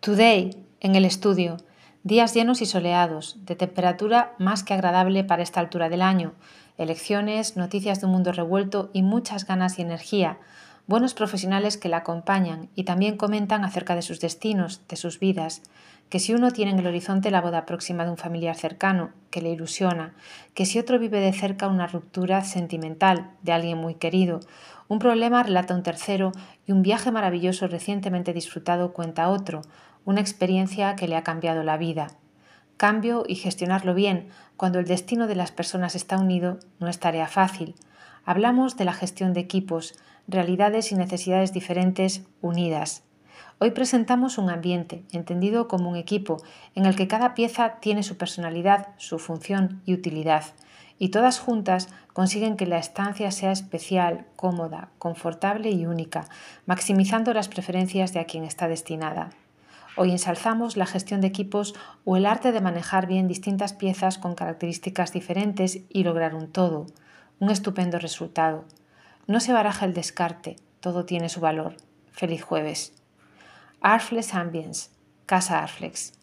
Today, en el estudio, días llenos y soleados, de temperatura más que agradable para esta altura del año, elecciones, noticias de un mundo revuelto y muchas ganas y energía, buenos profesionales que la acompañan y también comentan acerca de sus destinos, de sus vidas, que si uno tiene en el horizonte la boda próxima de un familiar cercano, que le ilusiona, que si otro vive de cerca una ruptura sentimental de alguien muy querido, un problema relata un tercero y un viaje maravilloso recientemente disfrutado cuenta otro, una experiencia que le ha cambiado la vida. Cambio y gestionarlo bien, cuando el destino de las personas está unido, no es tarea fácil. Hablamos de la gestión de equipos, realidades y necesidades diferentes unidas. Hoy presentamos un ambiente, entendido como un equipo, en el que cada pieza tiene su personalidad, su función y utilidad, y todas juntas consiguen que la estancia sea especial, cómoda, confortable y única, maximizando las preferencias de a quien está destinada. Hoy ensalzamos la gestión de equipos o el arte de manejar bien distintas piezas con características diferentes y lograr un todo, un estupendo resultado. No se baraja el descarte, todo tiene su valor. Feliz jueves. Arflex Ambience, Casa Arflex.